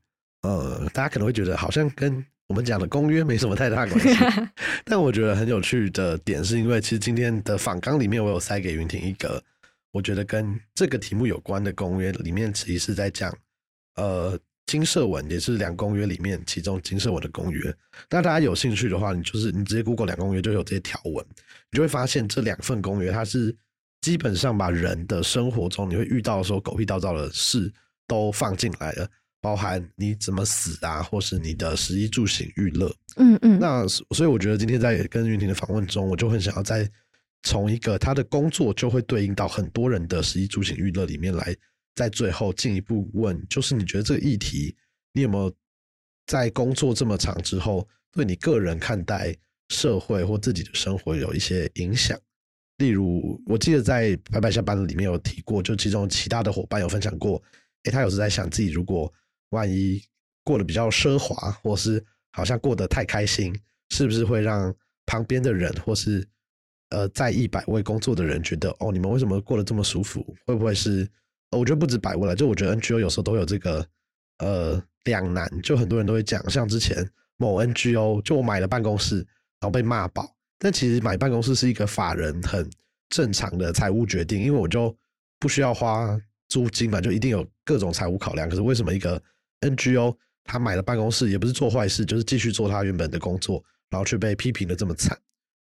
[SPEAKER 1] 呃，大家可能会觉得好像跟我们讲的公约没什么太大关系。但我觉得很有趣的点，是因为其实今天的访纲里面，我有塞给云婷一个，我觉得跟这个题目有关的公约，里面其实是在讲，呃。金社文也是两公约里面其中金社文的公约。那大家有兴趣的话，你就是你直接 Google 两公约就有这些条文，你就会发现这两份公约它是基本上把人的生活中你会遇到说狗屁倒灶的事都放进来了，包含你怎么死啊，或是你的食衣住行娱乐。
[SPEAKER 2] 嗯嗯。
[SPEAKER 1] 那所以我觉得今天在跟云婷的访问中，我就很想要在从一个他的工作就会对应到很多人的食衣住行娱乐里面来。在最后进一步问，就是你觉得这个议题，你有没有在工作这么长之后，对你个人看待社会或自己的生活有一些影响？例如，我记得在白白下班里面有提过，就其中其他的伙伴有分享过，诶，他有时在想自己如果万一过得比较奢华，或是好像过得太开心，是不是会让旁边的人或是呃在一百位工作的人觉得，哦，你们为什么过得这么舒服？会不会是？我觉得不止百位了，就我觉得 NGO 有时候都有这个呃两难，就很多人都会讲，像之前某 NGO，就我买了办公室，然后被骂爆。但其实买办公室是一个法人很正常的财务决定，因为我就不需要花租金嘛，就一定有各种财务考量。可是为什么一个 NGO 他买了办公室，也不是做坏事，就是继续做他原本的工作，然后却被批评的这么惨？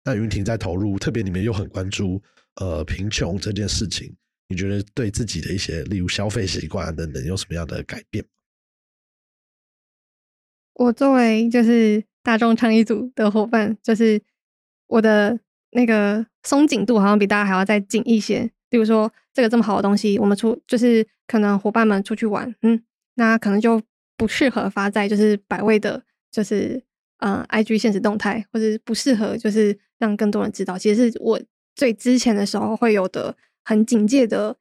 [SPEAKER 1] 那云婷在投入，特别你们又很关注呃贫穷这件事情。你觉得对自己的一些，例如消费习惯等等，有什么样的改变？
[SPEAKER 2] 我作为就是大众倡议组的伙伴，就是我的那个松紧度好像比大家还要再紧一些。比如说，这个这么好的东西，我们出就是可能伙伴们出去玩，嗯，那可能就不适合发在就是百位的，就是嗯，IG 现实动态，或者不适合就是让更多人知道。其实是我最之前的时候会有的。很警戒的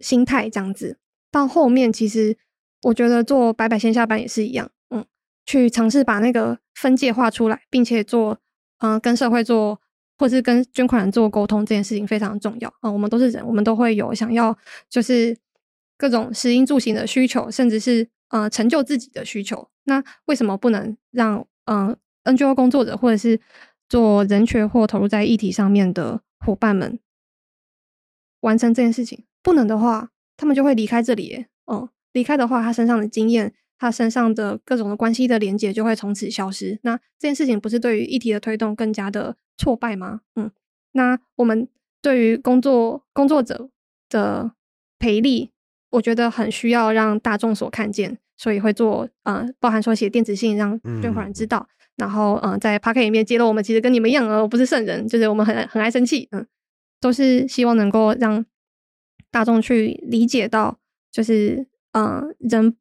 [SPEAKER 2] 心态，这样子到后面，其实我觉得做白白线下班也是一样，嗯，去尝试把那个分界画出来，并且做，嗯，跟社会做，或是跟捐款人做沟通，这件事情非常重要啊。我们都是人，我们都会有想要就是各种食衣住行的需求，甚至是呃成就自己的需求。那为什么不能让嗯 NGO 工作者或者是做人权或投入在议题上面的伙伴们？完成这件事情，不能的话，他们就会离开这里。嗯，离开的话，他身上的经验，他身上的各种的关系的连接就会从此消失。那这件事情不是对于议题的推动更加的挫败吗？嗯，那我们对于工作工作者的赔利，我觉得很需要让大众所看见，所以会做嗯，包含说写电子信让捐款人知道，然后嗯，在 p a r k 里面揭露我们其实跟你们一样，呃，不是圣人，就是我们很很爱生气，嗯。都是希望能够让大众去理解到，就是嗯，人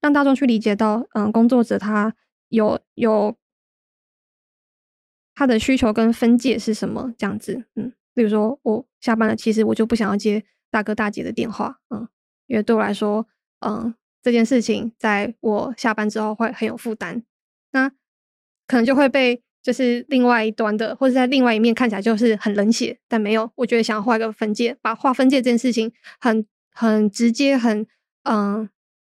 [SPEAKER 2] 让大众去理解到，嗯，工作者他有有他的需求跟分界是什么这样子，嗯，比如说我下班了，其实我就不想要接大哥大姐的电话，嗯，因为对我来说，嗯，这件事情在我下班之后会很有负担，那可能就会被。就是另外一端的，或者在另外一面看起来就是很冷血，但没有。我觉得想要画一个分界，把画分界这件事情很很直接、很嗯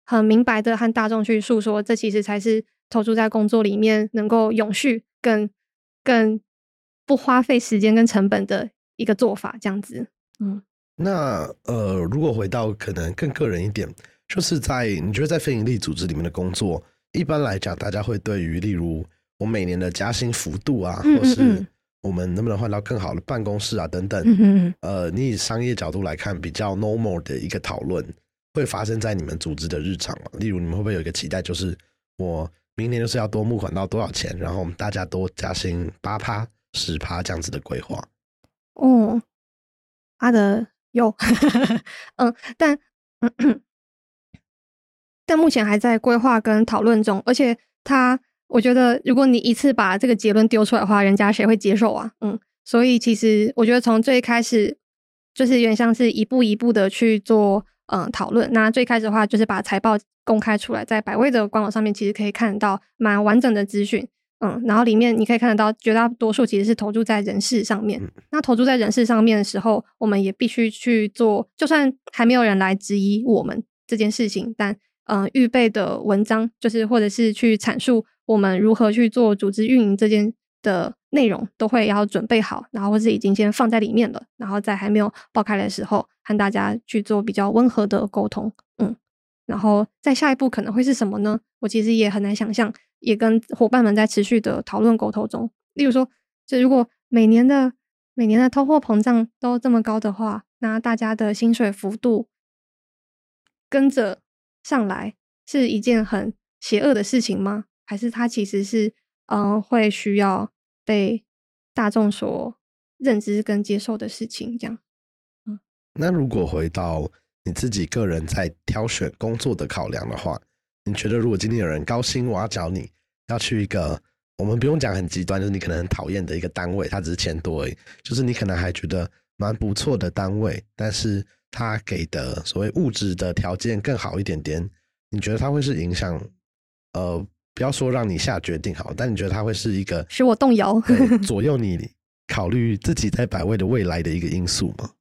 [SPEAKER 2] 很明白的和大众去诉说，这其实才是投注在工作里面能够永续、更更不花费时间跟成本的一个做法，这样子。嗯，
[SPEAKER 1] 那呃，如果回到可能更个人一点，就是在你觉得在非营利组织里面的工作，一般来讲，大家会对于例如我每年的加薪幅度啊，或是我们能不能换到更好的办公室啊等等，呃，你以商业角度来看，比较 normal 的一个讨论，会发生在你们组织的日常吗？例如，你们会不会有一个期待，就是我明年就是要多募款到多少钱，然后我们大家多加薪八趴、十趴这样子的规划？
[SPEAKER 2] 哦，阿德有，嗯，但 但目前还在规划跟讨论中，而且他。我觉得，如果你一次把这个结论丢出来的话，人家谁会接受啊？嗯，所以其实我觉得从最开始就是有点像是一步一步的去做嗯讨论。那最开始的话，就是把财报公开出来，在百位的官网上面，其实可以看到蛮完整的资讯。嗯，然后里面你可以看得到，绝大多数其实是投注在人事上面。那投注在人事上面的时候，我们也必须去做，就算还没有人来质疑我们这件事情，但嗯，预备的文章就是或者是去阐述。我们如何去做组织运营这件的内容，都会要准备好，然后或是已经先放在里面了，然后在还没有爆开的时候，和大家去做比较温和的沟通，嗯，然后在下一步可能会是什么呢？我其实也很难想象，也跟伙伴们在持续的讨论沟通中。例如说，就如果每年的每年的通货膨胀都这么高的话，那大家的薪水幅度跟着上来，是一件很邪恶的事情吗？还是它其实是，嗯，会需要被大众所认知跟接受的事情，这样。
[SPEAKER 1] 嗯，那如果回到你自己个人在挑选工作的考量的话，你觉得如果今天有人高薪挖角你，要去一个我们不用讲很极端，就是你可能很讨厌的一个单位，他只是钱多，而已，就是你可能还觉得蛮不错的单位，但是他给的所谓物质的条件更好一点点，你觉得他会是影响？呃。不要说让你下决定好，但你觉得他会是一个
[SPEAKER 2] 使我动摇、
[SPEAKER 1] 左右你考虑自己在百位的未来的一个因素吗？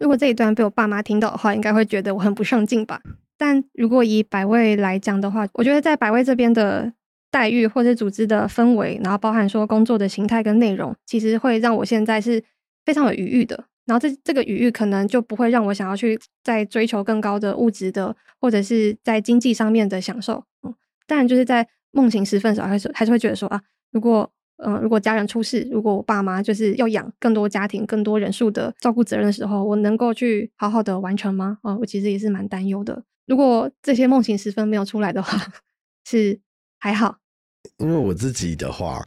[SPEAKER 2] 如果这一段被我爸妈听到的话，应该会觉得我很不上进吧。但如果以百位来讲的话，我觉得在百位这边的待遇或者组织的氛围，然后包含说工作的形态跟内容，其实会让我现在是非常有余裕的。然后这这个语域可能就不会让我想要去再追求更高的物质的，或者是在经济上面的享受。嗯，当然就是在梦醒时分的时候，还是还是会觉得说啊，如果嗯如果家人出事，如果我爸妈就是要养更多家庭、更多人数的照顾责任的时候，我能够去好好的完成吗？哦，我其实也是蛮担忧的。如果这些梦醒时分没有出来的话，是还好。
[SPEAKER 1] 因为我自己的话，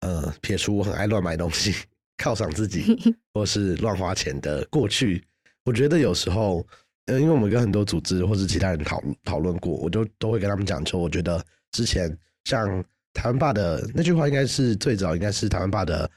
[SPEAKER 1] 呃，撇除我很爱乱买东西。犒赏自己，或是乱花钱的过去，我觉得有时候，呃，因为我们跟很多组织或是其他人讨讨论过，我就都会跟他们讲说，我觉得之前像台湾爸的那句话，应该是最早应该是台湾爸的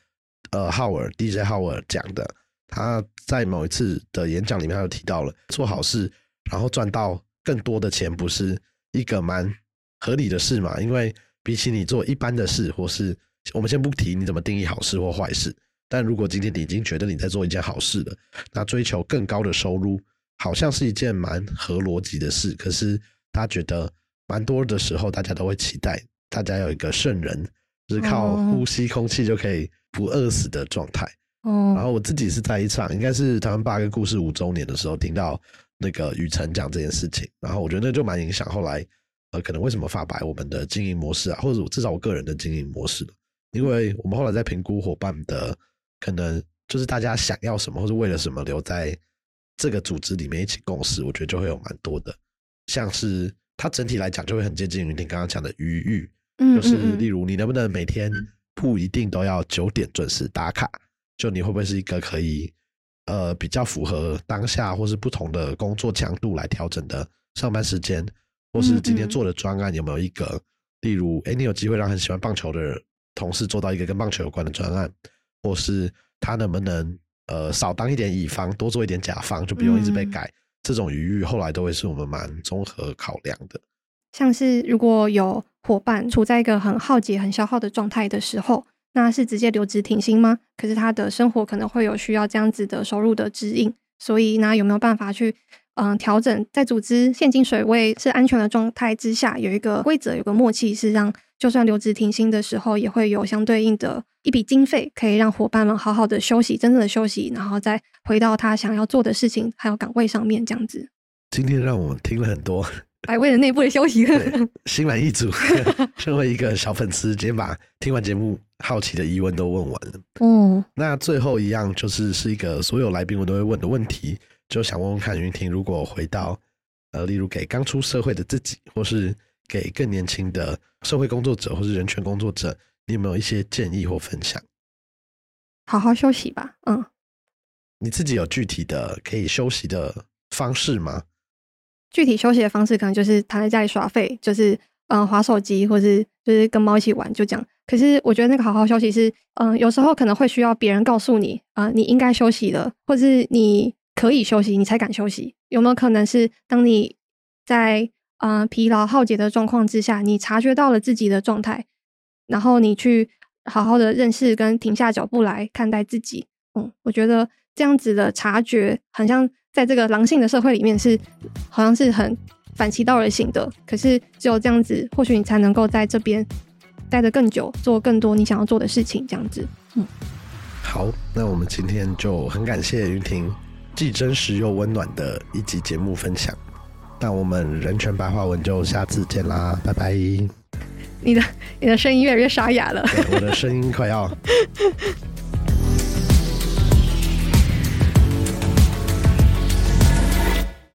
[SPEAKER 1] 呃浩尔 DJ 浩尔讲的，他在某一次的演讲里面，他就提到了做好事，然后赚到更多的钱，不是一个蛮合理的事嘛？因为比起你做一般的事，或是我们先不提你怎么定义好事或坏事。但如果今天你已经觉得你在做一件好事了，那追求更高的收入好像是一件蛮合逻辑的事。可是他觉得蛮多的时候，大家都会期待大家有一个圣人，就是靠呼吸空气就可以不饿死的状态。哦。然后我自己是在一场应该是台湾八个故事五周年的时候，听到那个雨辰讲这件事情，然后我觉得那就蛮影响后来呃，可能为什么发白我们的经营模式啊，或者至少我个人的经营模式因为我们后来在评估伙伴的。可能就是大家想要什么，或是为了什么留在这个组织里面一起共事，我觉得就会有蛮多的。像是它整体来讲，就会很接近于你刚刚讲的余裕，就是例如你能不能每天不一定都要九点准时打卡，就你会不会是一个可以呃比较符合当下或是不同的工作强度来调整的上班时间，或是今天做的专案有没有一个，例如哎你有机会让很喜欢棒球的同事做到一个跟棒球有关的专案。或是他能不能呃少当一点乙方，多做一点甲方，就不用一直被改。这种余裕后来都会是我们蛮综合考量的。
[SPEAKER 2] 像是如果有伙伴处在一个很耗竭、很消耗的状态的时候，那是直接留职停薪吗？可是他的生活可能会有需要这样子的收入的指引，所以那有没有办法去嗯调整，在组织现金水位是安全的状态之下，有一个规则，有个默契，是让就算留职停薪的时候，也会有相对应的一笔经费，可以让伙伴们好好的休息，真正的休息，然后再回到他想要做的事情还有岗位上面，这样子。
[SPEAKER 1] 今天让我们听了很多。
[SPEAKER 2] 百威的内部的休息，
[SPEAKER 1] 心满意足。身为一个小粉丝，今天把听完节目好奇的疑问都问完了。嗯，那最后一样就是是一个所有来宾我都会问的问题，就想问问看云婷，如果回到呃，例如给刚出社会的自己，或是给更年轻的社会工作者或是人权工作者，你有没有一些建议或分享？
[SPEAKER 2] 好好休息吧。嗯，
[SPEAKER 1] 你自己有具体的可以休息的方式吗？
[SPEAKER 2] 具体休息的方式可能就是躺在家里耍废，就是嗯划手机，或是就是跟猫一起玩，就这样。可是我觉得那个好好休息是，嗯，有时候可能会需要别人告诉你，啊，你应该休息了，或是你可以休息，你才敢休息。有没有可能是当你在嗯疲劳耗竭的状况之下，你察觉到了自己的状态，然后你去好好的认识跟停下脚步来看待自己。嗯，我觉得这样子的察觉很像。在这个狼性的社会里面，是好像是很反其道而行的。可是只有这样子，或许你才能够在这边待得更久，做更多你想要做的事情。这样子，嗯，
[SPEAKER 1] 好，那我们今天就很感谢云婷既真实又温暖的一集节目分享。那我们人权白话文就下次见啦，拜拜。
[SPEAKER 2] 你的你的声音越来越沙哑了，
[SPEAKER 1] 我的声音快要。